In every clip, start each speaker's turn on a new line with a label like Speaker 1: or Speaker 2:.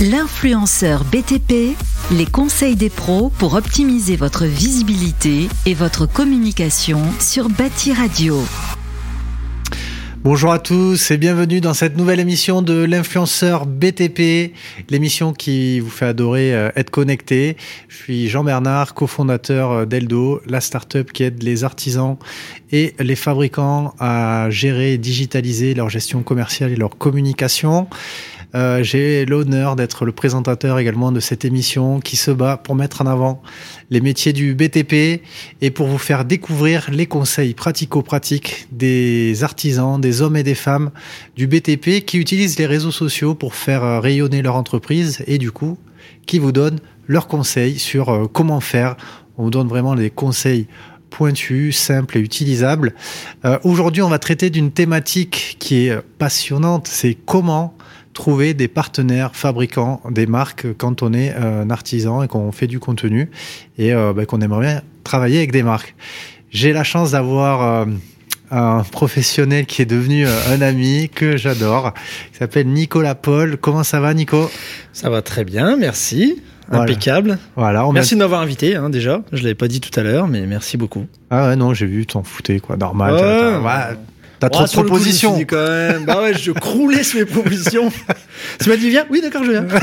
Speaker 1: L'influenceur BTP, les conseils des pros pour optimiser votre visibilité et votre communication sur Bâti Radio.
Speaker 2: Bonjour à tous et bienvenue dans cette nouvelle émission de l'influenceur BTP, l'émission qui vous fait adorer euh, être connecté. Je suis Jean Bernard, cofondateur euh, d'Eldo, la startup qui aide les artisans et les fabricants à gérer et digitaliser leur gestion commerciale et leur communication. Euh, j'ai l'honneur d'être le présentateur également de cette émission qui se bat pour mettre en avant les métiers du BTP et pour vous faire découvrir les conseils pratico-pratiques des artisans, des hommes et des femmes du BTP qui utilisent les réseaux sociaux pour faire euh, rayonner leur entreprise et du coup qui vous donnent leurs conseils sur euh, comment faire. On vous donne vraiment des conseils pointus, simples et utilisables. Euh, Aujourd'hui, on va traiter d'une thématique qui est passionnante, c'est comment trouver des partenaires fabricants des marques quand on est euh, un artisan et qu'on fait du contenu et euh, ben, qu'on aimerait bien travailler avec des marques. J'ai la chance d'avoir euh, un professionnel qui est devenu un ami que j'adore, qui s'appelle Nicolas Paul. Comment ça va Nico?
Speaker 3: Ça va très bien, merci.
Speaker 2: Voilà.
Speaker 3: Impeccable.
Speaker 2: Voilà, on
Speaker 3: merci de m'avoir invité, hein, déjà. Je l'avais pas dit tout à l'heure, mais merci beaucoup.
Speaker 2: Ah ouais, non, j'ai vu, t'en foutais quoi, normal. T'as- trop
Speaker 3: Oh,
Speaker 2: de
Speaker 3: le coup, je me suis
Speaker 2: propositions.
Speaker 3: dit quand même. Bah ouais, je croulais sur mes propositions. tu m'as dit viens. Oui, d'accord, je viens.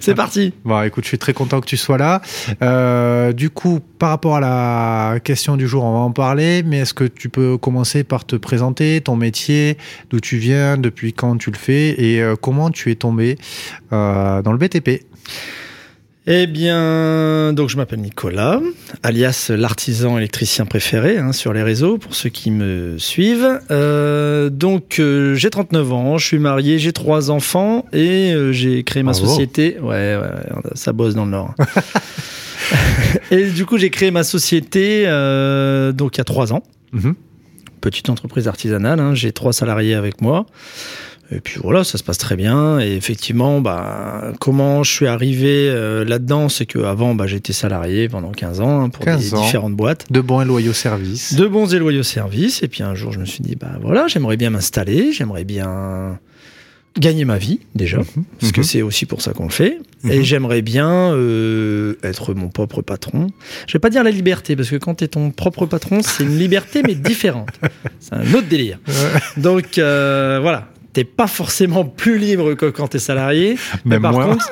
Speaker 3: C'est parti.
Speaker 2: Bon, écoute, je suis très content que tu sois là. Euh, du coup, par rapport à la question du jour, on va en parler, mais est-ce que tu peux commencer par te présenter, ton métier, d'où tu viens, depuis quand tu le fais et euh, comment tu es tombé euh, dans le BTP
Speaker 3: Eh bien, donc je m'appelle Nicolas, alias l'artisan électricien préféré hein, sur les réseaux, pour ceux qui me suivent. Euh, donc, euh, j'ai 39 ans, je suis marié, j'ai trois enfants et euh, j'ai créé ma
Speaker 2: Bravo.
Speaker 3: société. Ouais, ouais, ça bosse dans le Nord. et du coup, j'ai créé ma société donc il y a trois ans.
Speaker 2: Mhm.
Speaker 3: Petite entreprise artisanale, hein, j'ai trois salariés avec moi. Et puis voilà, ça se passe très bien. Et effectivement, bah, comment je suis arrivé euh, là-dedans, c'est que avant, bah, j'étais salarié pendant 15 ans hein, pour
Speaker 2: 15
Speaker 3: des
Speaker 2: ans.
Speaker 3: différentes boîtes.
Speaker 2: De bons et loyaux services.
Speaker 3: De bons et loyaux services. Et puis un jour, je me suis dit, bah voilà, j'aimerais bien m'installer, j'aimerais bien gagner ma vie déjà, parce que
Speaker 2: Mhm.
Speaker 3: c'est aussi pour ça qu'on le fait.
Speaker 2: Mhm.
Speaker 3: Et j'aimerais bien euh, être mon propre patron. Je vais pas dire la liberté, parce que quand tu es ton propre patron, c'est une liberté, mais différente. C'est un autre délire. Donc euh, voilà, t'es pas forcément plus libre que quand t'es salarié. mais
Speaker 2: Même
Speaker 3: par
Speaker 2: moins.
Speaker 3: contre,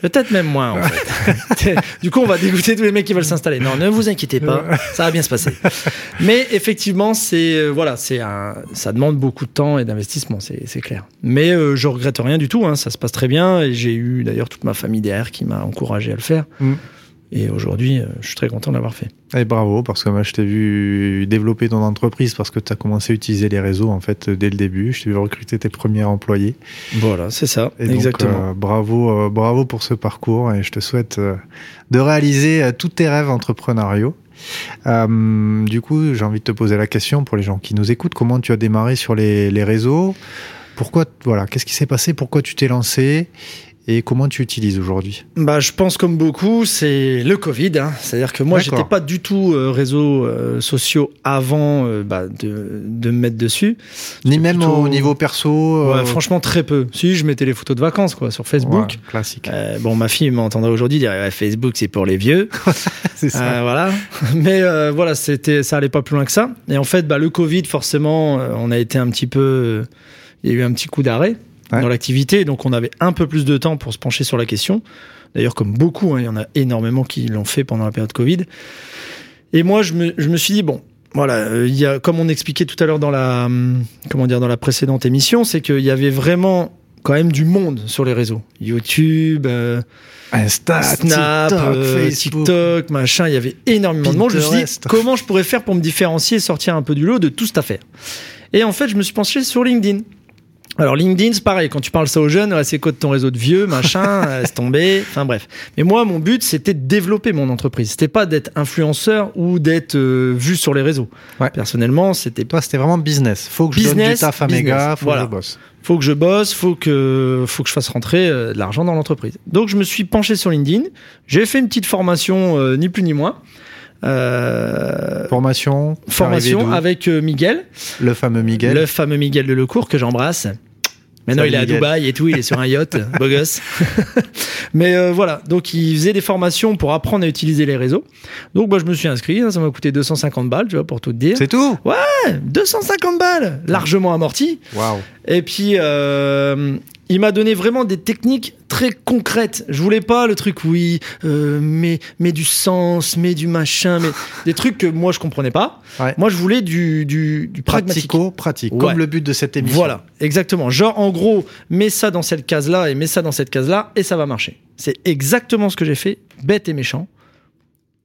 Speaker 3: peut-être même moins en fait. du coup, on va dégoûter tous les mecs qui veulent s'installer. Non, ne vous inquiétez pas, ça va bien se passer. Mais effectivement, c'est euh, voilà, c'est un, ça demande beaucoup de temps et d'investissement, c'est c'est clair. Mais euh, je regrette rien du tout, hein, ça se passe très bien. Et j'ai eu d'ailleurs toute ma famille derrière qui m'a encouragé à le faire.
Speaker 2: Mm.
Speaker 3: Et aujourd'hui, euh, je suis très content de l'avoir fait.
Speaker 2: Et bravo, parce que moi, je t'ai vu développer ton entreprise parce que tu as commencé à utiliser les réseaux en fait dès le début. Je t'ai vu recruter tes premiers employés.
Speaker 3: Voilà, c'est ça,
Speaker 2: Et donc,
Speaker 3: exactement.
Speaker 2: euh, bravo, euh, bravo pour ce parcours et je te souhaite euh, de réaliser tous tes rêves entrepreneuriaux. Du coup, j'ai envie de te poser la question pour les gens qui nous écoutent. Comment tu as démarré sur les, les réseaux? Pourquoi, voilà, qu'est-ce qui s'est passé? Pourquoi tu t'es lancé? Et comment tu utilises aujourd'hui
Speaker 3: Bah, je pense comme beaucoup, c'est le Covid. hein. C'est-à-dire que moi, j'étais pas du tout euh, réseaux euh, sociaux avant euh, bah, de, de me mettre dessus.
Speaker 2: Ni même
Speaker 3: plutôt-
Speaker 2: au niveau perso
Speaker 3: Ouais,
Speaker 2: euh,
Speaker 3: franchement, très peu. Si, je mettais les photos de vacances quoi sur Facebook.
Speaker 2: ouais, Classique.
Speaker 3: Bon, ma fille m'entendra aujourd'hui dire Facebook, c'est pour les vieux.
Speaker 2: C'est ça.
Speaker 3: Voilà. Mais voilà, c'était, ça allait pas plus loin que ça. Et en fait, bah, le Covid, forcément, on a été un petit peu, il y a eu un petit coup d'arrêt
Speaker 2: Ouais.
Speaker 3: dans l'activité, donc on avait un peu plus de temps pour se pencher sur la question. D'ailleurs, comme beaucoup, hein, il y en a énormément qui l'ont fait pendant la période Covid. Et moi, je me, je me suis dit bon. Voilà, euh, il y a, comme on expliquait tout à l'heure dans la, hum, comment dire, dans la précédente émission, c'est qu'il y avait vraiment quand même du monde sur les réseaux. YouTube, euh,
Speaker 2: Insta,
Speaker 3: Snap,
Speaker 2: TikTok,
Speaker 3: euh. TikTok, machin, il y avait énormément de monde. Je me suis dit,
Speaker 2: Pinterest.
Speaker 3: comment je pourrais faire pour me différencier et sortir un peu du lot de tout cette affaire? Et en fait, je me suis penché sur LinkedIn. Alors LinkedIn, c'est pareil, quand tu parles ça aux jeunes, ouais, c'est quoi de ton réseau de vieux, machin, euh, laisse tomber, enfin bref. Mais moi, mon but, c'était de développer mon entreprise. C'était pas d'être influenceur ou d'être euh, vu sur les réseaux.
Speaker 2: Ouais.
Speaker 3: Personnellement, c'était
Speaker 2: Toi, c'était vraiment business. Faut que je donne du
Speaker 3: Business,
Speaker 2: taf à mes
Speaker 3: business.
Speaker 2: gars, faut
Speaker 3: Voilà.
Speaker 2: que je bosse.
Speaker 3: faut que je bosse, faut que, faut que je fasse rentrer euh, de l'argent dans l'entreprise. Donc je me suis penché sur LinkedIn, j'ai fait une petite formation, euh, ni plus ni moins. Euh,
Speaker 2: Formation.
Speaker 3: formation avec euh, Miguel,
Speaker 2: le fameux Miguel.
Speaker 3: le fameux Miguel de Lecourt que j'embrasse. Maintenant, il est à. Dubaï et tout, il est sur un yacht, beau gosse. Mais euh, voilà, donc il faisait des formations pour apprendre à utiliser les réseaux. Donc moi, je me suis inscrit, hein, ça m'a coûté 250 balles, tu vois, pour tout te dire.
Speaker 2: C'est tout?
Speaker 3: 250 balles, largement amorti.
Speaker 2: Waouh.
Speaker 3: Et puis, euh, il m'a donné vraiment des techniques très concrètes. Je voulais pas le truc, oui, euh, mais, mais du sens, mais du machin, mais des trucs que moi je comprenais pas.
Speaker 2: Ouais.
Speaker 3: Moi, je voulais du, du, du pragmatique.
Speaker 2: Pratico-pratique,
Speaker 3: Ouais.
Speaker 2: comme le but de cette émission.
Speaker 3: Voilà, exactement. Genre, en gros, mets ça dans cette case-là et mets ça dans cette case-là et ça va marcher. C'est exactement ce que j'ai fait, bête et méchant.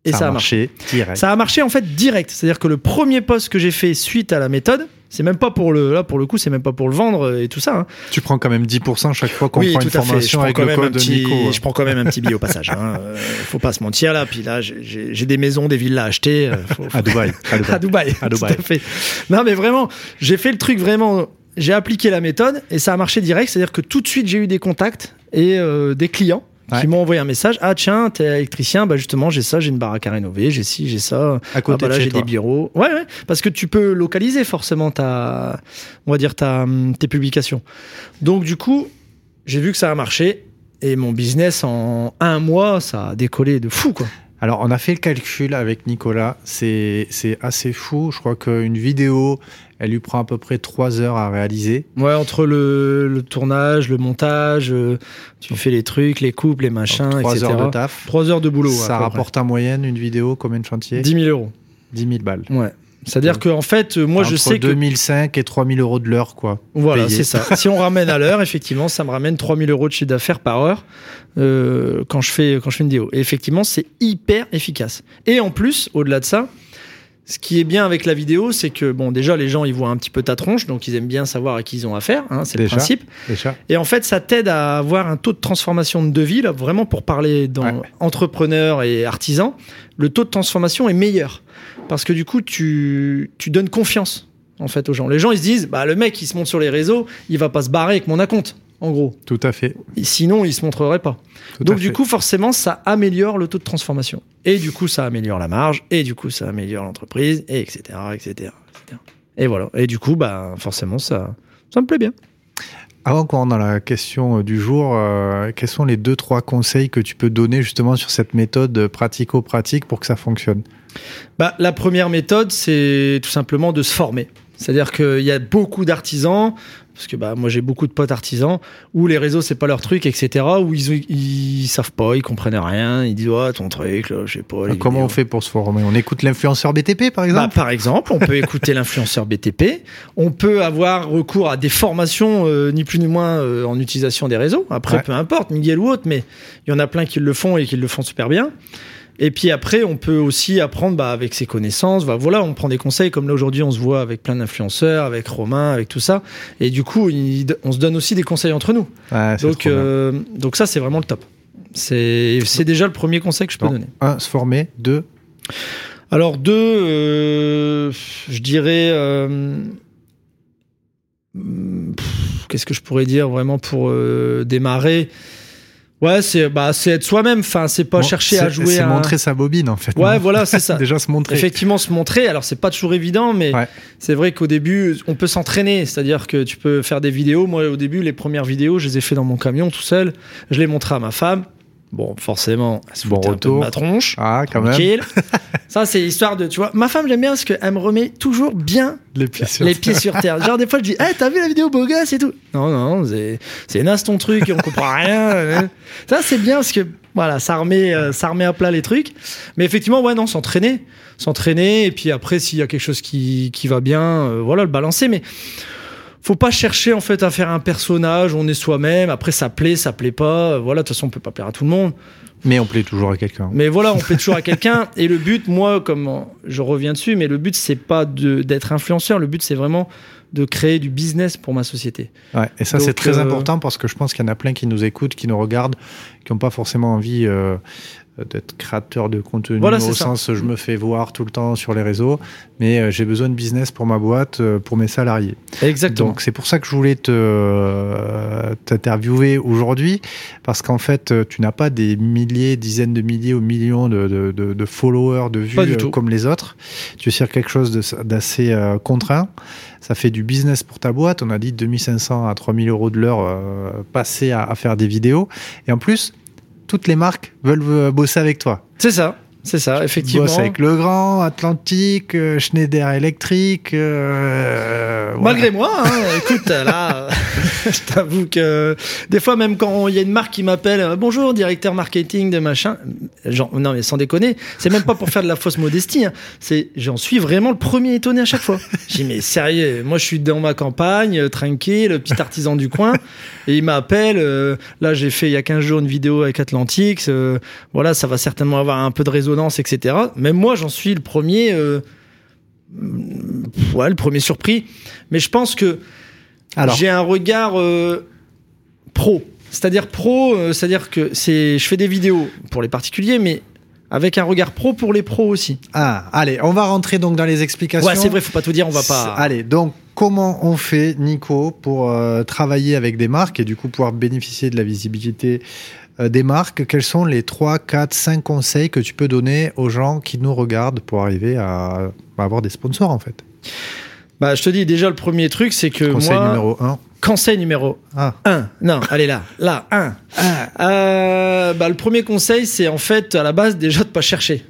Speaker 3: Et ça, a marché.
Speaker 2: Direct.
Speaker 3: Ça a marché en fait direct. C'est-à-dire que le premier post que j'ai fait suite à la méthode, c'est même pas pour le, là pour le coup, c'est même pas pour le vendre et tout ça. hein.
Speaker 2: Tu prends quand même 10% chaque fois qu'on
Speaker 3: oui,
Speaker 2: prend
Speaker 3: tout
Speaker 2: une formation avec le code de Nico. hein.
Speaker 3: je prends quand même un petit billet au passage. Hein. Euh, faut pas se mentir là. Puis là, j'ai- des maisons, des villas à acheter. euh, faut- faut-
Speaker 2: À Dubaï. À Dubaï.
Speaker 3: à Dubaï.
Speaker 2: À
Speaker 3: tout à fait. Non, mais vraiment, j'ai fait le truc vraiment. J'ai appliqué la méthode et ça a marché direct. C'est-à-dire que tout de suite, j'ai eu des contacts et euh, des clients
Speaker 2: Ouais.
Speaker 3: qui m'ont envoyé un message. Ah tiens, t'es électricien, bah justement, j'ai ça, j'ai une baraque à rénover, j'ai ci, j'ai ça.
Speaker 2: À côté
Speaker 3: ah, bah
Speaker 2: de
Speaker 3: là, j'ai des bureaux. Ouais, ouais, parce que tu peux localiser forcément ta, on va dire ta, tes publications. Donc du coup, j'ai vu que ça a marché et mon business en un mois, ça a décollé de fou quoi.
Speaker 2: Alors, on a fait le calcul avec Nicolas. C'est c'est assez fou. Je crois qu'une vidéo, elle lui prend à peu près 3 heures à réaliser.
Speaker 3: Ouais, entre le, le tournage, le montage, euh, tu fais les trucs, les coupes, les machins,
Speaker 2: 3
Speaker 3: etc.
Speaker 2: heures de taf.
Speaker 3: Trois heures de boulot.
Speaker 2: ça rapporte en moyenne une vidéo, combien de chantiers?
Speaker 3: Près. 10 000 euros.
Speaker 2: 10 000 balles.
Speaker 3: Ouais. C'est-à-dire qu'en fait, euh, moi, je sais que
Speaker 2: 2005 et 3000 euros de l'heure, quoi.
Speaker 3: Voilà, c'est ça. si on ramène à l'heure, effectivement, ça me ramène 3000 euros de chiffre d'affaires par heure euh, quand, je fais, quand je fais une vidéo. Et effectivement, c'est hyper efficace. Et en plus, au-delà de ça, ce qui est bien avec la vidéo, c'est que, bon, déjà, les gens, ils voient un petit peu ta tronche, donc ils aiment bien savoir à qui ils ont affaire, hein, c'est le principe.
Speaker 2: Déjà.
Speaker 3: Et en fait, ça t'aide à avoir un taux de transformation de devis, là, vraiment pour parler dans
Speaker 2: Ouais.
Speaker 3: entrepreneur et artisan, le taux de transformation est meilleur. Parce que du coup, tu, tu donnes confiance, en fait, aux gens. Les gens, ils se disent, bah, le mec, il se monte sur les réseaux, il va pas se barrer avec mon acompte, en gros.
Speaker 2: Tout à fait.
Speaker 3: Sinon, il se montrerait pas.
Speaker 2: Tout
Speaker 3: Donc, du coup, forcément, ça améliore le taux de transformation. Et du coup, ça améliore la marge, et du coup, ça améliore l'entreprise, et etc., etc., etc. Et voilà. Et du coup, bah, forcément, ça, ça me plaît bien.
Speaker 2: Avant qu'on rentre dans la question euh, du jour, euh, quels sont les deux trois conseils que tu peux donner justement sur cette méthode euh, pratico-pratique pour que ça fonctionne?
Speaker 3: Bah, la première méthode, c'est tout simplement de se former. C'est-à-dire qu'il y a beaucoup d'artisans, parce que bah, moi j'ai beaucoup de potes artisans, où les réseaux c'est pas leur truc, etc., où ils, ils savent pas, ils comprennent rien, ils disent ouais ton truc, là, je sais pas. les
Speaker 2: Comment
Speaker 3: vidéos.
Speaker 2: on fait pour se former? On écoute l'influenceur BTP par
Speaker 3: Bah,
Speaker 2: exemple?
Speaker 3: par exemple, on peut écouter l'influenceur BTP, on peut avoir recours à des formations, euh, ni plus ni moins, euh, en utilisation des réseaux. Après,
Speaker 2: Ouais.
Speaker 3: peu importe, Miguel ou autre, mais il y en a plein qui le font et qui le font super bien. Et puis après, on peut aussi apprendre bah, avec ses connaissances. Bah, voilà, on prend des conseils, comme là aujourd'hui, on se voit avec plein d'influenceurs, avec Romain, avec tout ça. Et du coup, il- on se donne aussi des conseils entre nous.
Speaker 2: Ouais,
Speaker 3: Donc, euh, donc ça, c'est vraiment le top. C'est déjà le premier conseil que je peux
Speaker 2: Bon.
Speaker 3: donner.
Speaker 2: Un, se former. Deux,
Speaker 3: Alors deux, euh, je dirais, euh, hmm, qu'est-ce que je pourrais dire vraiment pour démarrer? Ouais, c'est bah c'est être soi-même. Enfin, c'est pas
Speaker 2: Bon,
Speaker 3: chercher à jouer.
Speaker 2: C'est
Speaker 3: un-
Speaker 2: montrer sa bobine en fait.
Speaker 3: Ouais, voilà, c'est ça.
Speaker 2: Déjà se montrer.
Speaker 3: Effectivement, se montrer. Alors, c'est pas toujours évident, mais
Speaker 2: Ouais.
Speaker 3: c'est vrai qu'au début, on peut s'entraîner. C'est-à-dire que tu peux faire des vidéos. Moi, au début, les premières vidéos, je les ai fait dans mon camion tout seul. Je les montrais à ma femme. Bon, forcément, elle se
Speaker 2: Bon
Speaker 3: un peu de
Speaker 2: retour.
Speaker 3: ma tronche.
Speaker 2: Ah, quand même.
Speaker 3: Tranquille. Ça, c'est l'histoire de, tu vois, ma femme, j'aime bien parce qu'elle me remet toujours bien
Speaker 2: Les pieds sur
Speaker 3: les pieds sur terre. Genre, des fois, je dis, hey, t'as vu la vidéo beau gosse et tout Non, non, c'est, c'est naze ton truc, on comprend rien. Ça, c'est bien parce que, voilà, ça remet, euh, ça remet à plat les trucs. Mais effectivement, ouais, non, s'entraîner. S'entraîner, et puis après, s'il y a quelque chose qui, qui va bien, euh, voilà, le balancer. Mais faut pas chercher, en fait, à faire un personnage, on est soi-même. Après, ça plaît, ça plaît pas. Euh, Voilà, de toute façon, on peut pas plaire à tout le monde.
Speaker 2: Mais on plaît toujours à quelqu'un.
Speaker 3: Mais voilà, on plaît toujours à quelqu'un. Et le but, moi, comme euh, je reviens dessus, mais le but, c'est pas d'être influenceur. Le but, c'est vraiment de créer du business pour ma société.
Speaker 2: Ouais, et ça, c'est très
Speaker 3: euh,
Speaker 2: important parce que je pense qu'il y en a plein qui nous écoutent, qui nous regardent, qui n'ont pas forcément envie euh, d'être créateur de contenu
Speaker 3: Voilà,
Speaker 2: au
Speaker 3: c'est ça.
Speaker 2: sens je me fais voir tout le temps sur les réseaux, mais euh, j'ai besoin de business pour ma boîte, euh, pour mes salariés.
Speaker 3: Exactement.
Speaker 2: Donc c'est pour ça que je voulais te euh, t'interviewer aujourd'hui parce qu'en fait tu n'as pas des milliers, dizaines de milliers ou millions de, de, de- de followers, de vues
Speaker 3: Pas du tout.
Speaker 2: comme les autres. Tu es sur quelque chose d'assez contraint. Ça fait du business pour ta boîte. On a dit 2500 à 3000 euros de l'heure passés à, à faire des vidéos. Et en plus, toutes les marques veulent euh, bosser avec toi.
Speaker 3: C'est ça, c'est ça, effectivement.
Speaker 2: bosses avec Legrand, Atlantique, euh, Schneider Electric. euh, voilà.
Speaker 3: Malgré moi, hein, écoute, là, je t'avoue que des fois, même quand il y a une marque qui m'appelle, euh, bonjour, directeur marketing de machin, genre, non, mais sans déconner, c'est même pas pour faire de la fausse modestie, hein, c'est, j'en suis vraiment le premier étonné à chaque fois. J'ai mais sérieux, moi, je suis dans ma campagne, euh, tranquille, le petit artisan du coin, et il m'appelle, euh, là, j'ai fait il y a 15 jours une vidéo avec Atlantique, euh, voilà, ça va certainement avoir un peu de résonance, etc. Même moi, j'en suis le premier, euh, ouais, le premier surpris. Mais je pense que
Speaker 2: Alors,
Speaker 3: j'ai un regard euh, pro. C'est-à-dire pro, euh, c'est-à-dire que c'est, je fais des vidéos pour les particuliers, mais avec un regard pro pour les pros aussi.
Speaker 2: ah, allez, on va rentrer donc dans les explications.
Speaker 3: Ouais, c'est vrai, faut pas tout dire, on va pas.
Speaker 2: Allez, donc comment on fait, Nico, pour euh, travailler avec des marques et du coup pouvoir bénéficier de la visibilité euh, des marques? Quels sont les 3, 4, 5 conseils que tu peux donner aux gens qui nous regardent pour arriver à, à avoir des sponsors en fait?
Speaker 3: Bah, je te dis déjà le premier truc, c'est que
Speaker 2: Conseil
Speaker 3: moi,
Speaker 2: numéro 1.
Speaker 3: conseil numéro
Speaker 2: Ah,
Speaker 3: 1. Non, allez là, là, 1. Euh, bah, le premier conseil, c'est en fait à la base déjà de pas chercher.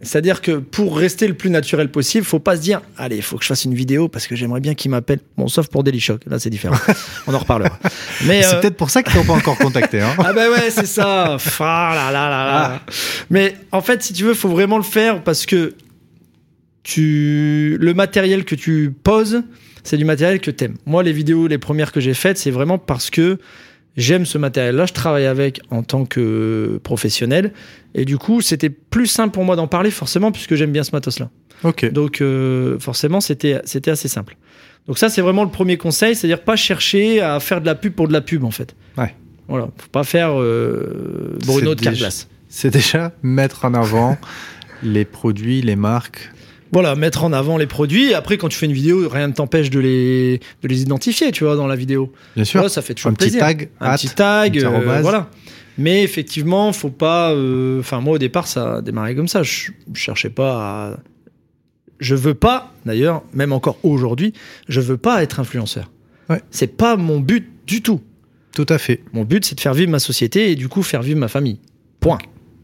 Speaker 3: C'est-à-dire que pour rester le plus naturel possible, faut pas se dire allez, il faut que je fasse une vidéo parce que j'aimerais bien qu'il m'appelle. Bon, sauf pour Daily Shock, là c'est différent. On en reparlera. Mais
Speaker 2: c'est
Speaker 3: euh,
Speaker 2: peut-être pour ça qu'ils t'ont pas encore contacté. Hein
Speaker 3: ah ben ouais, c'est ça. Ah là là là là. Mais en fait, si tu veux, faut vraiment le faire parce que tu le matériel que tu poses, c'est du matériel que t'aimes. Moi, les vidéos, les premières que j'ai faites, c'est vraiment parce que j'aime ce matériel-là. Je travaille avec en tant que professionnel et du coup, c'était plus simple pour moi d'en parler forcément puisque j'aime bien ce matos-là.
Speaker 2: ok.
Speaker 3: Donc euh, forcément, c'était c'était assez simple. Donc ça, c'est vraiment le premier conseil, c'est-à-dire pas chercher à faire de la pub pour de la pub en fait.
Speaker 2: Ouais.
Speaker 3: Voilà, faut pas faire euh, Bruno de Carglass.
Speaker 2: C'est déjà mettre en avant les produits, les marques.
Speaker 3: Voilà, mettre en avant les produits. Après, quand tu fais une vidéo, rien ne t'empêche de les, de les identifier, tu vois, dans la vidéo.
Speaker 2: Bien sûr.
Speaker 3: Voilà, ça fait toujours
Speaker 2: un petit
Speaker 3: plaisir.
Speaker 2: tag,
Speaker 3: un petit tag,
Speaker 2: un petit
Speaker 3: euh,
Speaker 2: arrobase.
Speaker 3: voilà. Mais effectivement, faut pas. euh, Enfin, moi, au départ, ça a démarré comme ça. Je, je cherchais pas à. Je veux pas, d'ailleurs, même encore aujourd'hui, je veux pas être influenceur.
Speaker 2: Ouais.
Speaker 3: C'est pas mon but du tout.
Speaker 2: Tout à fait.
Speaker 3: Mon but, c'est de faire vivre ma société et du coup faire vivre ma famille. Point.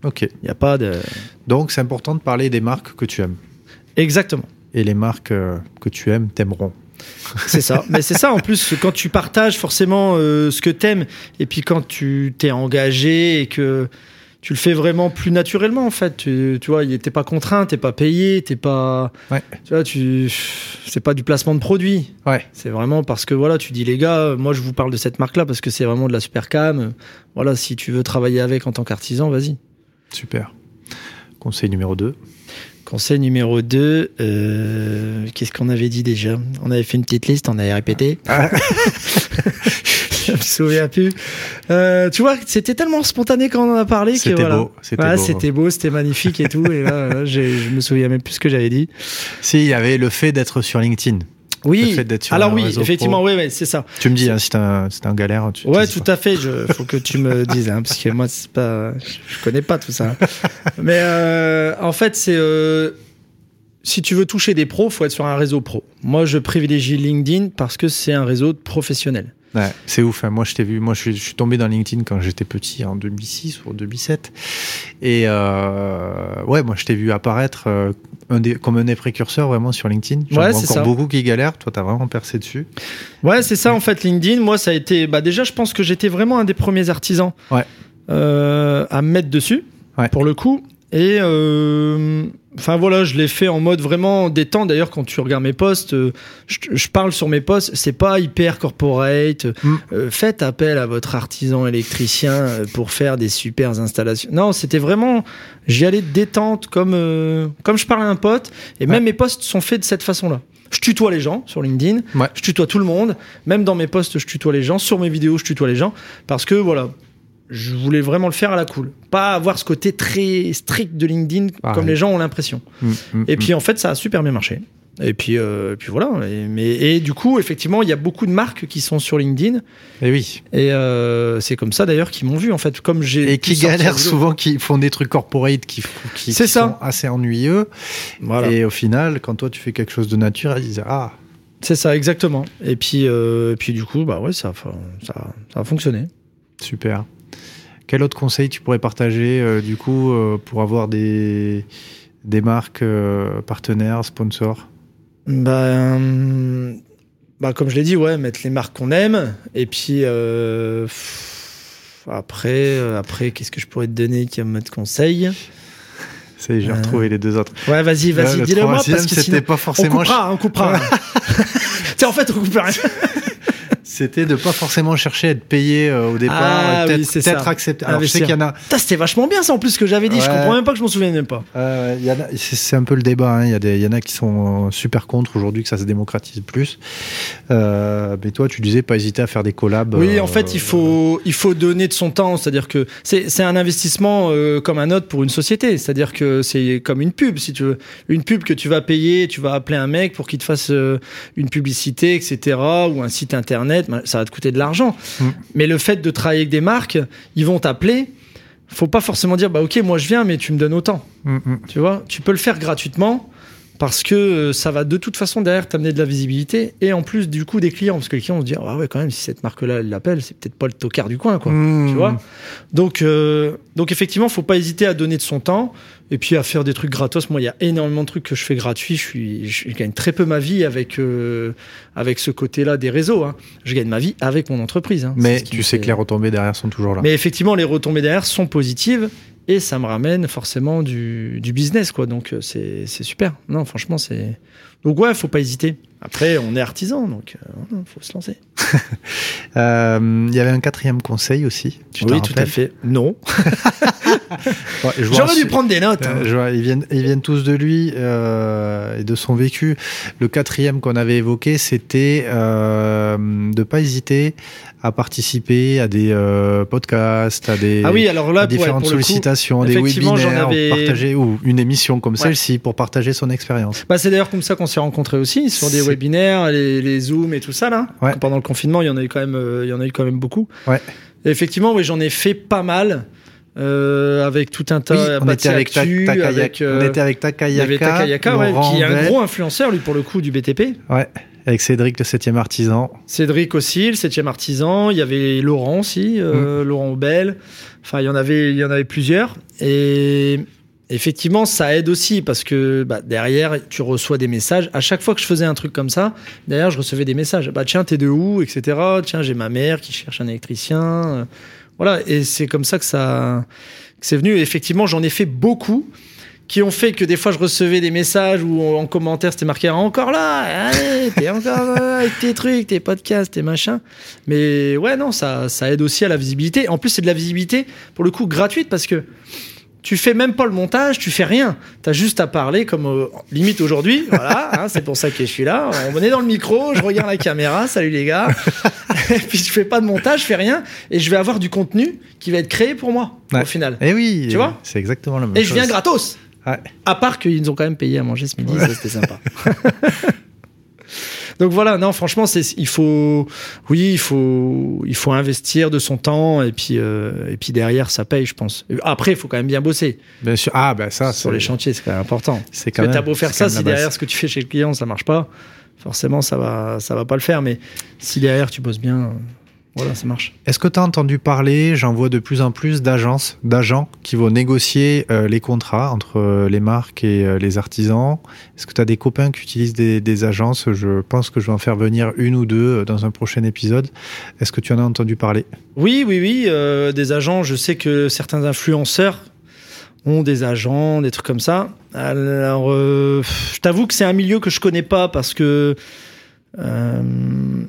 Speaker 2: Ok.
Speaker 3: Il n'y a pas de.
Speaker 2: Donc c'est important de parler des marques que tu aimes.
Speaker 3: Exactement.
Speaker 2: Et les marques euh, que tu aimes t'aimeront.
Speaker 3: C'est ça. Mais c'est ça en plus quand tu partages forcément euh, ce que t'aimes et puis quand tu t'es engagé et que tu le fais vraiment plus naturellement en fait. Tu, tu vois, t'es pas contraint, t'es pas payé, t'es pas.
Speaker 2: Ouais.
Speaker 3: Tu vois, tu c'est pas du placement de produit.
Speaker 2: Ouais.
Speaker 3: C'est vraiment parce que voilà, tu dis les gars, moi je vous parle de cette marque là parce que c'est vraiment de la super cam. Voilà, si tu veux travailler avec en tant qu'artisan, vas-y.
Speaker 2: Super. Conseil numéro 2.
Speaker 3: Conseil numéro 2, qu'est-ce qu'on avait dit déjà? On avait fait une petite liste, on avait répété. Je me souviens plus. Euh, tu vois, c'était tellement spontané quand on en a parlé que
Speaker 2: C'était
Speaker 3: voilà.
Speaker 2: beau. C'était beau.
Speaker 3: c'était beau, c'était magnifique et tout. Et là, je me souviens même plus ce que j'avais dit.
Speaker 2: Si, il y avait le fait d'être sur LinkedIn. Le
Speaker 3: Oui.
Speaker 2: fait d'être sur
Speaker 3: Alors oui, effectivement,
Speaker 2: pro.
Speaker 3: ouais, c'est ça.
Speaker 2: Tu me dis, hein, si t'es un, si t'es un galère, tu
Speaker 3: Ouais, tout
Speaker 2: pas.
Speaker 3: à fait. Je, faut que tu me dises, hein, parce que moi, c'est pas, je connais pas tout ça. Mais euh, en fait, c'est euh, si tu veux toucher des pros, faut être sur un réseau pro. Moi, je privilégie LinkedIn parce que c'est un réseau de professionnels.
Speaker 2: Ouais, c'est ouf. hein. Moi, je t'ai vu. Moi, je suis, je suis tombé dans LinkedIn quand j'étais petit, en 2006 ou 2007. Et euh, ouais, moi, je t'ai vu apparaître euh, un des, comme un des précurseurs vraiment sur LinkedIn. J'en
Speaker 3: Ouais,
Speaker 2: vois
Speaker 3: c'est
Speaker 2: encore
Speaker 3: ça.
Speaker 2: beaucoup qui galèrent. Toi, t'as vraiment percé dessus.
Speaker 3: Ouais, c'est ça en fait. LinkedIn, moi, ça a été. Bah déjà, je pense que j'étais vraiment un des premiers artisans
Speaker 2: Ouais.
Speaker 3: euh, à me mettre dessus,
Speaker 2: Ouais.
Speaker 3: pour le coup. Et euh, enfin voilà, je l'ai fait en mode vraiment détente. D'ailleurs, quand tu regardes mes posts, euh, je, je parle sur mes posts. C'est pas hyper corporate.
Speaker 2: Mm.
Speaker 3: Euh, faites appel à votre artisan électricien pour faire des super installations. Non, c'était vraiment. J'y allais détente, comme euh, comme je parle à un pote. Et même mes posts sont faits de cette façon-là. Je tutoie les gens sur LinkedIn.
Speaker 2: Ouais.
Speaker 3: Je tutoie tout le monde. Même dans mes posts, je tutoie les gens. Sur mes vidéos, je tutoie les gens. Parce que voilà, je voulais vraiment le faire à la cool. Pas avoir ce côté très strict de LinkedIn comme les gens ont l'impression.
Speaker 2: Mm, mm,
Speaker 3: Et
Speaker 2: mm.
Speaker 3: puis en fait, ça a super bien marché. Et puis, euh, et puis voilà. Et, mais, et du coup, effectivement, il y a beaucoup de marques qui sont sur LinkedIn.
Speaker 2: Et oui.
Speaker 3: Et euh, c'est comme ça d'ailleurs qu'ils m'ont vu en fait. Comme j'ai
Speaker 2: Et qui galèrent souvent, qui font des trucs corporate qui, sont assez ennuyeux.
Speaker 3: Voilà.
Speaker 2: Et au final, quand toi tu fais quelque chose de naturel, ils disent Ah,
Speaker 3: C'est ça, exactement. Et puis, euh, et puis du coup, bah ouais, ça, ça a fonctionné.
Speaker 2: super. Quel autre conseil tu pourrais partager euh, du coup euh, pour avoir des, des marques euh, partenaires, sponsors?
Speaker 3: Bah, comme je l'ai dit, ouais, mettre les marques qu'on aime. Et puis pff, après, après, qu'est-ce que je pourrais te donner qui va me mettre conseil?
Speaker 2: C'est j'ai retrouvé les deux autres.
Speaker 3: Ouais, vas-y, vas-y,
Speaker 2: le
Speaker 3: dis-le moi parce que
Speaker 2: c'était
Speaker 3: sinon
Speaker 2: pas
Speaker 3: on
Speaker 2: forcément
Speaker 3: coupera, on coupera. tu sais, en fait, on coupe rien.
Speaker 2: C'était de pas forcément chercher à être payé euh, au départ,
Speaker 3: Ah
Speaker 2: peut-être
Speaker 3: oui, ça.
Speaker 2: accepter. Alors je sais qu'il y en a,
Speaker 3: C'était vachement bien ça en plus ce que j'avais dit. Je
Speaker 2: Ouais.
Speaker 3: comprends même pas que je m'en souviens même pas.
Speaker 2: euh, c'est un peu le débat. hein. Il y a des, il y en a qui sont euh, super contre aujourd'hui que ça se démocratise plus. Euh, mais toi, tu disais pas hésiter à faire des collabs.
Speaker 3: Oui, en fait, il faut, il faut donner de son temps. C'est-à-dire que c'est c'est un investissement comme un autre pour une société. C'est-à-dire que c'est comme une pub, si tu veux. Une pub que tu vas payer, tu vas appeler un mec pour qu'il te fasse une publicité, etc. Ou un site internet, ça va te coûter de l'argent.
Speaker 2: Mm.
Speaker 3: Mais le fait de travailler avec des marques, ils vont t'appeler. Faut pas forcément dire, bah ok, moi je viens, mais tu me donnes autant.
Speaker 2: Mm, mm.
Speaker 3: Tu vois, tu peux le faire gratuitement parce que euh, ça va de toute façon derrière t'amener de la visibilité et en plus du coup des clients parce que les clients vont se dire ah ouais quand même si cette marque là elle l'appelle c'est peut-être pas le tocard du coin quoi tu vois? Donc euh, donc effectivement faut pas hésiter à donner de son temps et puis à faire des trucs gratos moi il y a énormément de trucs que je fais gratuits je suis je gagne très peu ma vie avec euh, avec ce côté là des réseaux hein. je gagne ma vie avec mon entreprise hein.
Speaker 2: Mais tu sais
Speaker 3: fait-
Speaker 2: que les retombées derrière sont toujours là.
Speaker 3: mais effectivement, les retombées derrière sont positives et ça me ramène forcément du, du business, quoi. Donc euh, c'est c'est super. Non, franchement, c'est. Donc ouais, faut pas hésiter. Après, on est artisan, donc euh, voilà, faut se lancer.
Speaker 2: Euh, Il y avait un quatrième conseil aussi. Tu
Speaker 3: oui, tout à fait. Non.
Speaker 2: Ouais,
Speaker 3: J'aurais dû prendre des notes. hein.
Speaker 2: Je vois, ils, viennent, ils viennent tous de lui euh, et de son vécu. Le quatrième qu'on avait évoqué, c'était de pas hésiter à participer à des podcasts, à des
Speaker 3: Ah oui, alors là,
Speaker 2: à
Speaker 3: ouais,
Speaker 2: différentes
Speaker 3: pour le coup,
Speaker 2: sollicitations, des
Speaker 3: effectivement, j'en
Speaker 2: webinaires,
Speaker 3: avais-
Speaker 2: partager ou une émission comme
Speaker 3: Ouais.
Speaker 2: celle-ci pour partager son expérience.
Speaker 3: Bah, c'est d'ailleurs comme ça qu'on s'est rencontrés aussi, sur des webinaires, les, les Zooms et tout ça, là.
Speaker 2: Ouais.
Speaker 3: Pendant le confinement, il y en a eu quand même, euh, il y en a eu quand même beaucoup.
Speaker 2: Ouais.
Speaker 3: Et effectivement, oui, j'en ai fait pas mal, euh, avec tout un tas,
Speaker 2: Oui, on
Speaker 3: Bâti
Speaker 2: était avec Ta-
Speaker 3: Actu,
Speaker 2: Takayaka,
Speaker 3: avec, euh,
Speaker 2: on était avec
Speaker 3: il y avait
Speaker 2: Takayaka,
Speaker 3: Takayaka, ouais, qui est un gros influenceur, lui, pour le coup, du BTP.
Speaker 2: ouais, avec Cédric le septième artisan.
Speaker 3: Cédric aussi, le 7 artisan. Il y avait Laurent aussi, euh, Laurent Aubel. Enfin, il y en avait, il y en avait plusieurs. Et effectivement, ça aide aussi parce que bah, derrière, tu reçois des messages. À chaque fois que je faisais un truc comme ça, derrière, je recevais des messages. Bah tiens, t'es de où, etc. Tiens, j'ai ma mère qui cherche un électricien. Euh, Voilà. Et c'est comme ça que ça, que c'est venu. Et effectivement, j'en ai fait beaucoup qui ont fait que des fois je recevais des messages où en commentaire c'était marqué encore là, allez, t'es encore là avec tes trucs, tes podcasts, tes machins. Mais ouais, non, ça, ça aide aussi à la visibilité. En plus, c'est de la visibilité pour le coup gratuite parce que tu fais même pas le montage, tu fais rien. T'as juste à parler comme euh, limite aujourd'hui. Voilà, hein, c'est pour ça que je suis là. On est dans le micro, je regarde la caméra. Salut les gars. et puis je fais pas de montage, je fais rien, et je vais avoir du contenu qui va être créé pour moi
Speaker 2: Ouais.
Speaker 3: au final.
Speaker 2: Et oui,
Speaker 3: Tu vois?
Speaker 2: c'est exactement la même
Speaker 3: Et
Speaker 2: chose.
Speaker 3: je viens gratos.
Speaker 2: Ouais.
Speaker 3: À part qu'ils nous ont quand même payé à manger ce midi, ça c'était sympa. Donc voilà, non, franchement, c'est, il faut, oui, il faut, il faut investir de son temps et puis, euh, et puis derrière, ça paye, je pense. Après, il faut quand même bien bosser
Speaker 2: Bien sûr. Ah, ben ça,
Speaker 3: sur les chantiers, c'est quand même important.
Speaker 2: C'est
Speaker 3: Parce
Speaker 2: quand
Speaker 3: que
Speaker 2: même.
Speaker 3: t'as beau faire ça, si derrière ce que tu fais chez le client, ça marche pas, forcément, ça va, ça va pas le faire. Mais si derrière tu bosses bien, euh, voilà, ça marche.
Speaker 2: Est-ce que tu as entendu parler, j'en vois de plus en plus d'agences, d'agents qui vont négocier euh, les contrats entre euh, les marques et euh, les artisans? Est-ce que tu as des copains qui utilisent des, des agences? Je pense que je vais en faire venir une ou deux dans un prochain épisode. Est-ce que tu en as entendu parler?
Speaker 3: Oui, oui, oui. euh, des agents, je sais que certains influenceurs ont des agents, des trucs comme ça. Alors, euh, je t'avoue que c'est un milieu que je connais pas parce que, euh,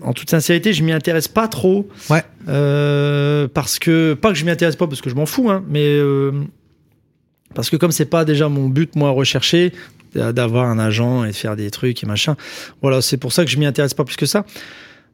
Speaker 3: en toute sincérité, je m'y intéresse pas trop.
Speaker 2: Ouais.
Speaker 3: Euh, parce que, pas que je m'y intéresse pas parce que je m'en fous, hein, mais euh, parce que comme c'est pas déjà mon but, moi, recherché, d'avoir un agent et de faire des trucs et machin. Voilà, c'est pour ça que je m'y intéresse pas plus que ça.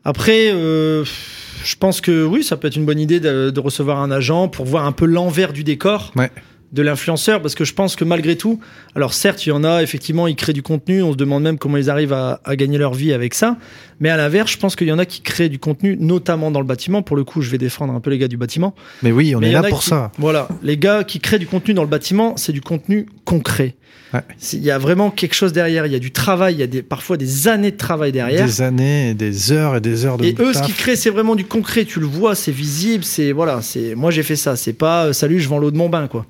Speaker 3: Après, je pense que oui, ça peut être une bonne idée de, de recevoir un agent pour voir un peu l'envers du décor.
Speaker 2: Ouais.
Speaker 3: De l'influenceur parce que je pense que malgré tout, alors certes, il y en a effectivement, ils créent du contenu, on se demande même comment ils arrivent à, à gagner leur vie avec ça, mais à l'inverse, je pense qu'il y en a qui créent du contenu, notamment dans le bâtiment. Pour le coup, je vais défendre un peu les gars du bâtiment.
Speaker 2: Mais oui, on
Speaker 3: Mais
Speaker 2: est là
Speaker 3: a
Speaker 2: pour
Speaker 3: qui-
Speaker 2: ça.
Speaker 3: Voilà, les gars qui créent du contenu dans le bâtiment, c'est du contenu concret.
Speaker 2: Ouais.
Speaker 3: Il y a vraiment quelque chose derrière, il y a du travail, il y a des, parfois des années de travail derrière.
Speaker 2: Des années, des heures et des heures de
Speaker 3: Et eux, ce qu'ils créent, c'est vraiment du concret. Tu le vois, c'est visible. C'est voilà. C'est moi, j'ai fait ça. C'est pas euh, salut, je vends l'eau de mon bain, quoi.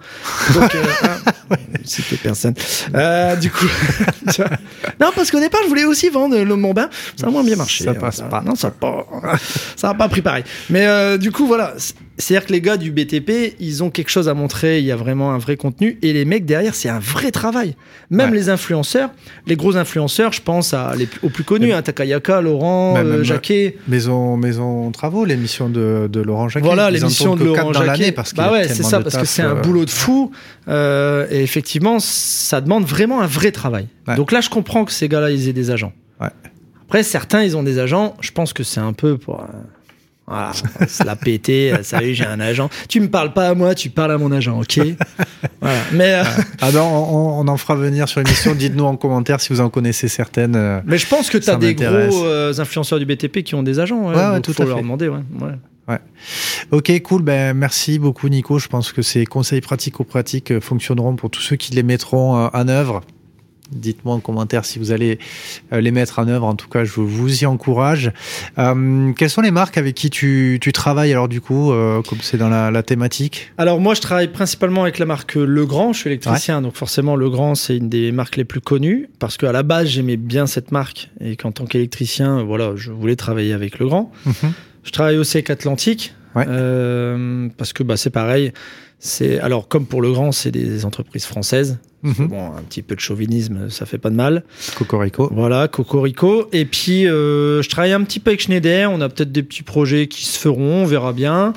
Speaker 3: Donc, euh, hein, c'était personne. Euh, du coup, non, parce qu'au départ, je voulais aussi vendre de mon bain. Ça a moins bien marché.
Speaker 2: Ça passe
Speaker 3: Euh,
Speaker 2: pas.
Speaker 3: Non, ça a pas. Ça a pas pris pareil. Mais euh, du coup, voilà. C'est-à-dire que les gars du BTP, ils ont quelque chose à montrer. Il y a vraiment un vrai contenu. Et les mecs derrière, c'est un vrai travail. Même
Speaker 2: Ouais.
Speaker 3: les influenceurs, les gros influenceurs, je pense à les, aux plus connus, hein, Takayaka, Laurent,
Speaker 2: Même-
Speaker 3: euh, Jacquet.
Speaker 2: Maison, Maison Travaux, l'émission de, de Laurent Jacquet.
Speaker 3: Voilà l'émission de Laurent Jacquet.
Speaker 2: parce
Speaker 3: bah ouais, c'est ça, parce que c'est un
Speaker 2: euh,
Speaker 3: boulot de fou. euh, et effectivement, ça demande vraiment un vrai travail.
Speaker 2: Ouais.
Speaker 3: Donc là, je comprends que ces gars-là, ils aient des agents.
Speaker 2: Ouais.
Speaker 3: Après, certains, ils ont des agents. Je pense que c'est un peu pour. Voilà, se la péter. euh, Salut, j'ai un agent. Tu me parles pas à moi, tu parles à mon agent, ok Voilà. Mais, euh,
Speaker 2: Ah non, on, on en fera venir sur l'émission. Dites-nous en commentaire si vous en connaissez certaines. euh.
Speaker 3: mais je pense que tu as des gros euh, influenceurs du BTP qui ont des agents.
Speaker 2: Ouais, ouais,
Speaker 3: donc
Speaker 2: tout
Speaker 3: faut
Speaker 2: à
Speaker 3: leur
Speaker 2: fait.
Speaker 3: demander. Ouais, ouais.
Speaker 2: Ok, cool. Ben, merci beaucoup, Nico. Je pense que ces conseils pratico-pratiques euh, fonctionneront pour tous ceux qui les mettront en œuvre. Dites-moi en commentaire si vous allez euh, les mettre en œuvre. En tout cas, je vous y encourage. Euh, quelles sont les marques avec qui tu, tu travailles alors du coup, euh, comme c'est dans la, la thématique?
Speaker 3: Alors moi, je travaille principalement avec la marque Legrand. Je suis électricien, donc forcément Legrand, c'est une des marques les plus connues parce qu'à la base, j'aimais bien cette marque et qu'en tant qu'électricien, voilà, je voulais travailler avec Legrand. Je travaille aussi avec Atlantique
Speaker 2: Ouais.
Speaker 3: euh, parce que bah, c'est pareil. C'est alors comme pour Legrand, c'est des entreprises françaises.
Speaker 2: Mhm.
Speaker 3: Bon, un petit peu de chauvinisme, ça fait pas de mal.
Speaker 2: Cocorico.
Speaker 3: Voilà, Cocorico. Et puis, euh, je travaille un petit peu avec Schneider. On a peut-être des petits projets qui se feront, on verra bien.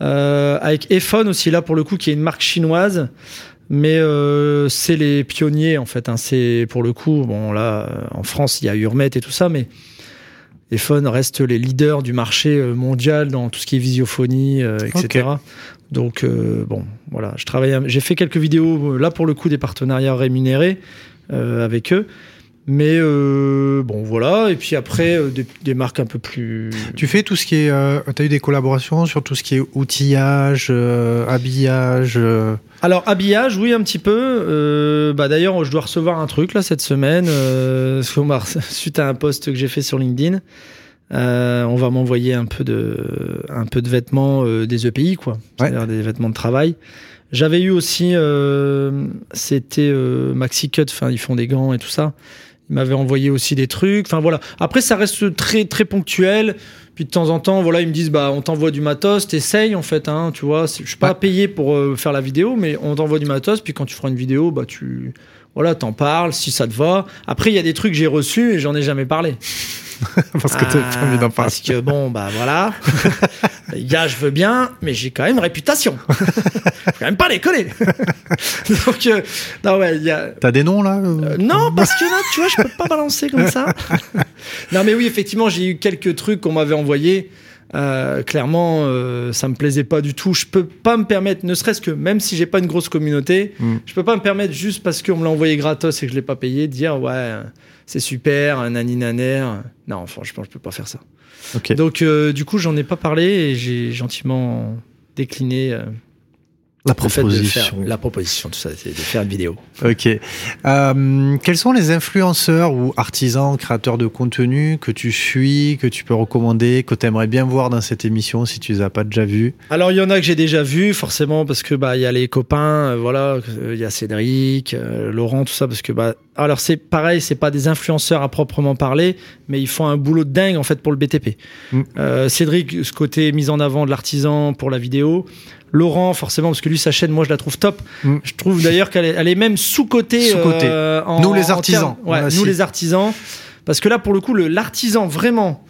Speaker 3: Euh, avec Ephone aussi, là, pour le coup, qui est une marque chinoise. Mais euh, c'est les pionniers, en fait. Hein. C'est pour le coup, bon, là, en France, il y a Hurmet et tout ça, mais Ephone reste les leaders du marché euh, mondial dans tout ce qui est visiophonie, euh, etc. Donc, euh, bon, voilà, je travaille, j'ai fait quelques vidéos, là, pour le coup, des partenariats rémunérés euh, avec eux. Mais euh, bon, voilà. Et puis après, euh, des, des marques un peu plus.
Speaker 2: Tu fais tout ce qui est. Euh, tu as eu des collaborations sur tout ce qui est outillage, euh, habillage. euh,
Speaker 3: Alors, habillage, oui, un petit peu. Euh, bah, D'ailleurs, je dois recevoir un truc là cette semaine. Euh, suite à un post que j'ai fait sur LinkedIn. Euh, on va m'envoyer un peu de, un peu de vêtements euh, des EPI, quoi. C'est-à-dire des vêtements de travail. J'avais eu aussi, euh, c'était euh, Maxi Cut, enfin, ils font des gants et tout ça. Ils m'avaient envoyé aussi des trucs. Enfin, voilà. Après, ça reste très, très ponctuel. Puis de temps en temps, voilà, ils me disent, bah, on t'envoie du matos, t'essayes, en fait, hein, tu vois. Je suis pas
Speaker 2: Ouais.
Speaker 3: payé pour euh, faire la vidéo, mais on t'envoie du matos, puis quand tu feras une vidéo, bah, tu, voilà, t'en parles, si ça te va. Après, il y a des trucs que j'ai reçus et j'en ai jamais parlé.
Speaker 2: parce que pas envie d'en
Speaker 3: Ah,
Speaker 2: parler.
Speaker 3: Parce que bon, bah voilà. Les gars, je veux bien, mais j'ai quand même une réputation. Faut quand même pas les coller. Donc, euh, non, ouais, il y a.
Speaker 2: T'as des noms là
Speaker 3: Euh, non, parce que là, tu vois, je peux pas balancer comme ça. non, mais oui, effectivement, j'ai eu quelques trucs qu'on m'avait envoyés. Euh, clairement, euh, ça me plaisait pas du tout. Je peux pas me permettre, ne serait-ce que même si j'ai pas une grosse communauté,
Speaker 2: Mm.
Speaker 3: je peux pas me permettre juste parce qu'on me l'a envoyé gratos et que je l'ai pas payé, de dire ouais, c'est super, un nani naner. Non, franchement, je peux pas faire ça.
Speaker 2: Ok.
Speaker 3: Donc, euh, du coup, j'en ai pas parlé et j'ai gentiment décliné
Speaker 2: La
Speaker 3: fait de
Speaker 2: proposition.
Speaker 3: faire la proposition, tout ça, c'est de faire une vidéo.
Speaker 2: Ok. Euh, quels sont les influenceurs ou artisans, créateurs de contenu que tu suis, que tu peux recommander, que tu aimerais bien voir dans cette émission si tu les as pas déjà vus?
Speaker 3: Alors il y en a que j'ai déjà vu forcément parce que bah il y a les copains, euh, voilà, euh, il y a Cédric, Laurent, tout ça parce que bah alors c'est pareil, c'est pas des influenceurs à proprement parler, mais ils font un boulot de dingue en fait pour le BTP.
Speaker 2: Mm.
Speaker 3: Cédric, ce côté mise en avant de l'artisan pour la vidéo. Laurent, forcément, parce que lui, sa chaîne, moi, je la trouve top.
Speaker 2: Mm.
Speaker 3: Je trouve d'ailleurs qu'elle est, elle est même sous-cotée.
Speaker 2: Sous-cotée.
Speaker 3: euh, en-
Speaker 2: Nous, les
Speaker 3: en
Speaker 2: artisans,
Speaker 3: ouais,
Speaker 2: a
Speaker 3: nous, les artisans. Parce que là, pour le coup, le- l'artisan vraiment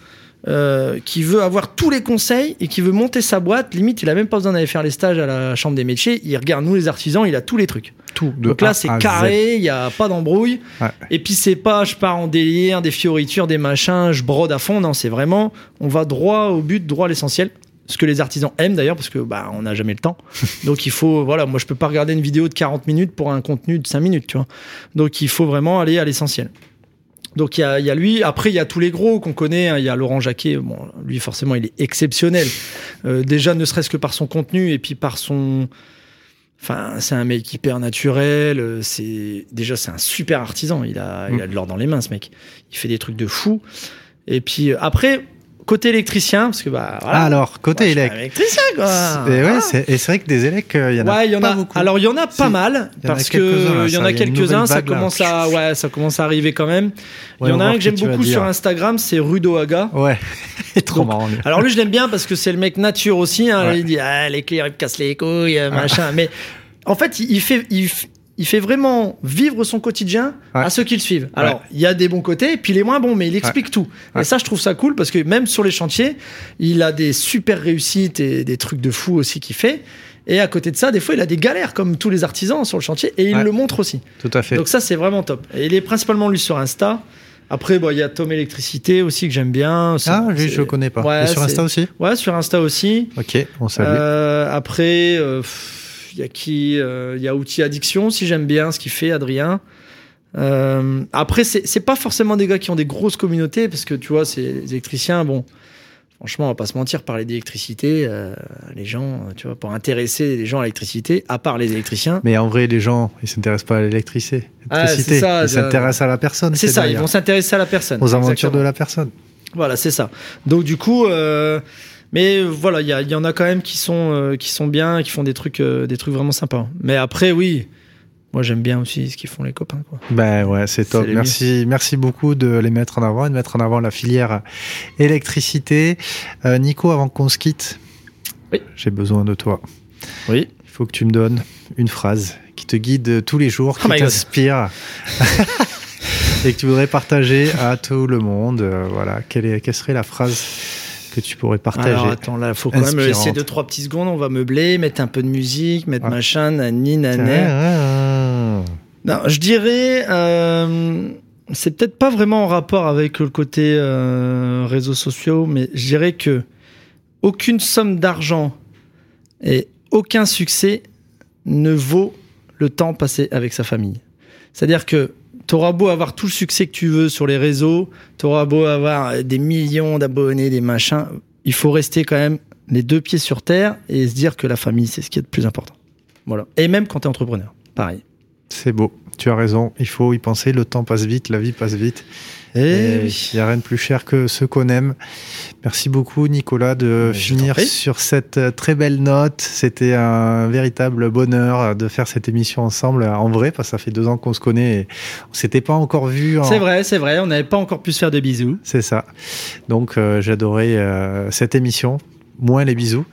Speaker 3: euh, qui veut avoir tous les conseils et qui veut monter sa boîte, limite, il a même pas besoin d'aller faire les stages à la chambre des métiers. Il regarde nous, les artisans, il a tous les trucs.
Speaker 2: tout. De
Speaker 3: Donc là,
Speaker 2: A
Speaker 3: c'est carré, il n'y a pas d'embrouille.
Speaker 2: Ouais.
Speaker 3: Et puis, c'est pas je pars en délire, des fioritures, des machins, je brode à fond. Non, c'est vraiment, on va droit au but, droit à l'essentiel. Ce que les artisans aiment d'ailleurs, parce que bah, on n'a jamais le temps. Donc il faut, voilà, moi je peux pas regarder une vidéo de 40 minutes pour un contenu de 5 minutes, tu vois. Donc il faut vraiment aller à l'essentiel. Donc il y a, y a lui, après il y a tous les gros qu'on connaît, hein. il y a Laurent Jacquet, bon, lui forcément il est exceptionnel. Euh, déjà ne serait-ce que par son contenu et puis par son... Enfin, c'est un mec hyper naturel. euh, C'est déjà c'est un super artisan. Il a, il a de l'or dans les mains, ce mec. Il fait des trucs de fou. Et puis euh, après, côté électricien, parce que bah voilà.
Speaker 2: Ah, alors, côté
Speaker 3: Moi,
Speaker 2: élect.
Speaker 3: électricien quoi.
Speaker 2: Et ouais, c'est- et c'est vrai que des élecs, euh, il y en a
Speaker 3: Ouais, il y en
Speaker 2: pas
Speaker 3: a.
Speaker 2: beaucoup.
Speaker 3: Alors il y en a pas mal parce
Speaker 2: quelques-uns, là,
Speaker 3: que il y en a quelques-uns. Ça commence à ouais, ça commence à arriver quand même. Il
Speaker 2: Ouais,
Speaker 3: y en a un que j'aime beaucoup sur Instagram, c'est Rudo Aga.
Speaker 2: Ouais, trop
Speaker 3: Donc,
Speaker 2: marrant. lui.
Speaker 3: Alors lui, je l'aime bien parce que c'est le mec nature aussi. Hein. Il dit ah, les clés, il me casse les couilles, euh, machin. Mais en fait, il, fait, il, il fait vraiment vivre son quotidien
Speaker 2: Ouais.
Speaker 3: à ceux qui le suivent. Alors, il y a des bons côtés et puis les moins bons, mais il explique tout. Et ça, je trouve ça cool parce que même sur les chantiers, il a des super réussites et des trucs de fou aussi qu'il fait. Et à côté de ça, des fois, il a des galères comme tous les artisans sur le chantier et il le montre aussi.
Speaker 2: Tout à fait.
Speaker 3: Donc ça, c'est vraiment top. Et il est principalement lui sur Insta. Après, bon, il y a Tom Électricité aussi que j'aime bien.
Speaker 2: Ah, lui, je le connais pas.
Speaker 3: Ouais,
Speaker 2: Et sur Insta aussi?
Speaker 3: Ouais, sur Insta aussi.
Speaker 2: Ok, on salue.
Speaker 3: Euh, après, euh, pff, il y a qui euh, Il y a Outil Addiction, si j'aime bien ce qu'il fait, Adrien. Euh, après, c'est pas forcément des gars qui ont des grosses communautés, parce que tu vois, c'est les électriciens, bon. Franchement, on va pas se mentir, parler d'électricité, euh, les gens, euh, tu vois, pour intéresser les gens à l'électricité, à part les électriciens,
Speaker 2: Mais en vrai, les gens, ils s'intéressent pas à l'électricité.
Speaker 3: Ah,
Speaker 2: ils s'intéressent à la personne.
Speaker 3: c'est ça, ils vont s'intéresser à la personne.
Speaker 2: aux aventures
Speaker 3: Exactement.
Speaker 2: de la personne.
Speaker 3: Voilà, c'est ça. Donc du coup, euh, mais voilà, il y, en a quand même qui sont euh, qui sont bien, qui font des trucs euh, des trucs vraiment sympas. Mais après, oui, moi j'aime bien aussi ce qu'ils font les copains. Quoi.
Speaker 2: Ben ouais, c'est top. Merci, merci beaucoup de les mettre en avant et de mettre en avant la filière électricité. Euh, Nico, avant qu'on se quitte,
Speaker 3: Oui.
Speaker 2: j'ai besoin de toi.
Speaker 3: Oui.
Speaker 2: Il faut que tu me donnes une phrase qui te guide tous les jours, qui
Speaker 3: Oh my God.
Speaker 2: t'inspire et que tu voudrais partager à tout le monde. Voilà, quelle, est, quelle serait la phrase que tu pourrais partager
Speaker 3: Alors attends, là, faut quand même laisser deux trois petites secondes. On va meubler, mettre un peu de musique, mettre
Speaker 2: Ah.
Speaker 3: machin, nani,
Speaker 2: ah,
Speaker 3: Non, je dirais, euh, c'est peut-être pas vraiment en rapport avec le côté euh, réseaux sociaux, mais je dirais que aucune somme d'argent et aucun succès ne vaut le temps passé avec sa famille. C'est-à-dire que t'auras beau avoir tout le succès que tu veux sur les réseaux, t'auras beau avoir des millions d'abonnés, des machins, il faut rester quand même les deux pieds sur terre et se dire que la famille, c'est ce qui est le plus important. Voilà. Et même quand t'es entrepreneur, pareil.
Speaker 2: C'est beau, tu as raison, il faut y penser, le temps passe vite, la vie passe vite.
Speaker 3: Eh
Speaker 2: Et
Speaker 3: oui.
Speaker 2: il n'y a rien de plus cher que ce qu'on aime. Merci beaucoup Nicolas de
Speaker 3: Mais
Speaker 2: finir sur cette euh, très belle note. C'était un véritable bonheur euh, de faire cette émission ensemble euh, en vrai, parce que ça fait deux ans qu'on se connaît et on s'était pas encore vu. en-
Speaker 3: C'est vrai, c'est vrai, on n'avait pas encore pu se faire de bisous.
Speaker 2: C'est ça. Donc euh, j'adorais euh, cette émission. Moins les bisous.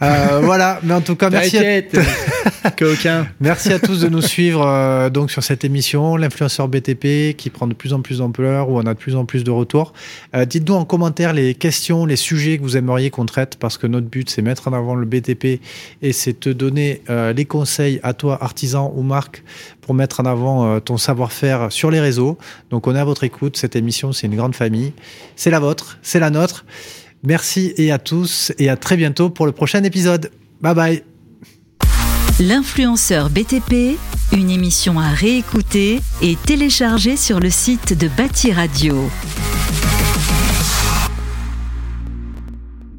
Speaker 2: Euh, voilà, mais en tout cas, merci à
Speaker 3: qu'aucun.
Speaker 2: Merci à tous de nous suivre euh, donc sur cette émission, l'influenceur BTP qui prend de plus en plus d'ampleur, où on a de plus en plus de retours. Euh, Dites-nous en commentaire les questions, les sujets que vous aimeriez qu'on traite, parce que notre but c'est mettre en avant le BTP et c'est te donner euh, les conseils à toi, artisan ou marque, pour mettre en avant euh, ton savoir-faire sur les réseaux. Donc on est à votre écoute. Cette émission c'est une grande famille, c'est la vôtre, c'est la nôtre. Merci et à tous et à très bientôt pour le prochain épisode. Bye bye.
Speaker 1: L'influenceur BTP, une émission à réécouter et télécharger sur le site de Bâti Radio.